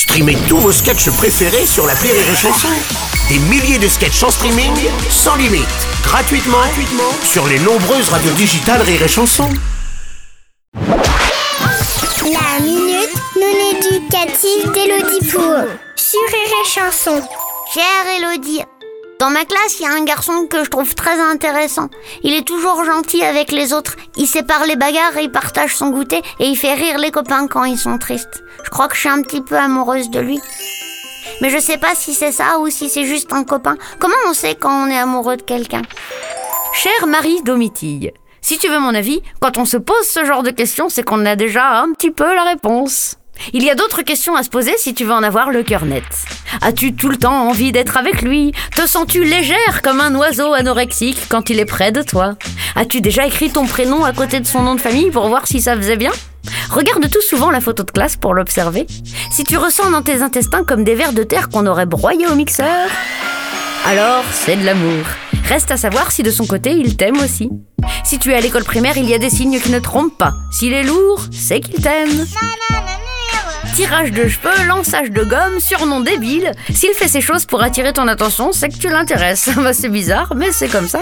Streamez tous vos sketchs préférés sur la Rire et Chanson. Des milliers de sketchs en streaming, sans limite, gratuitement, sur les nombreuses radios digitales Rire et Chanson. La minute non éducative d'Elodie Pour sur Rire et Chanson. Chère Elodie, dans ma classe, il y a un garçon que je trouve très intéressant. Il est toujours gentil avec les autres. Il sépare les bagarres il partage son goûter et il fait rire les copains quand ils sont tristes. Je crois que je suis un petit peu amoureuse de lui. Mais je sais pas si c'est ça ou si c'est juste un copain. Comment on sait quand on est amoureux de quelqu'un? Chère Marie Domitille, si tu veux mon avis, quand on se pose ce genre de questions, c'est qu'on a déjà un petit peu la réponse. Il y a d'autres questions à se poser si tu veux en avoir le cœur net. As-tu tout le temps envie d'être avec lui? Te sens-tu légère comme un oiseau anorexique quand il est près de toi? As-tu déjà écrit ton prénom à côté de son nom de famille pour voir si ça faisait bien? Regarde tout souvent la photo de classe pour l'observer. Si tu ressens dans tes intestins comme des vers de terre qu'on aurait broyés au mixeur, alors c'est de l'amour. Reste à savoir si de son côté il t'aime aussi. Si tu es à l'école primaire, il y a des signes qui ne trompent pas. S'il est lourd, c'est qu'il t'aime. Tirage de cheveux, lançage de gomme, surnom débile. S'il fait ces choses pour attirer ton attention, c'est que tu l'intéresses. Bah, c'est bizarre, mais c'est comme ça.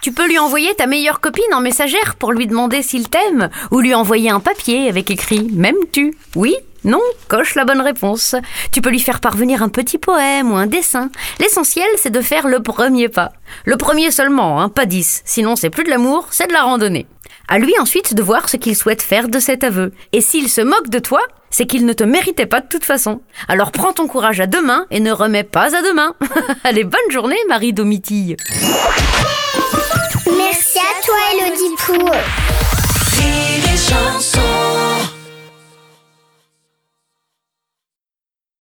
Tu peux lui envoyer ta meilleure copine en messagère pour lui demander s'il t'aime, ou lui envoyer un papier avec écrit M'aimes-tu? Oui non, coche la bonne réponse. Tu peux lui faire parvenir un petit poème ou un dessin. L'essentiel, c'est de faire le premier pas. Le premier seulement, hein, pas dix. Sinon, c'est plus de l'amour, c'est de la randonnée. À lui ensuite de voir ce qu'il souhaite faire de cet aveu. Et s'il se moque de toi, c'est qu'il ne te méritait pas de toute façon. Alors prends ton courage à deux mains et ne remets pas à demain. Allez, bonne journée, Marie Domitille.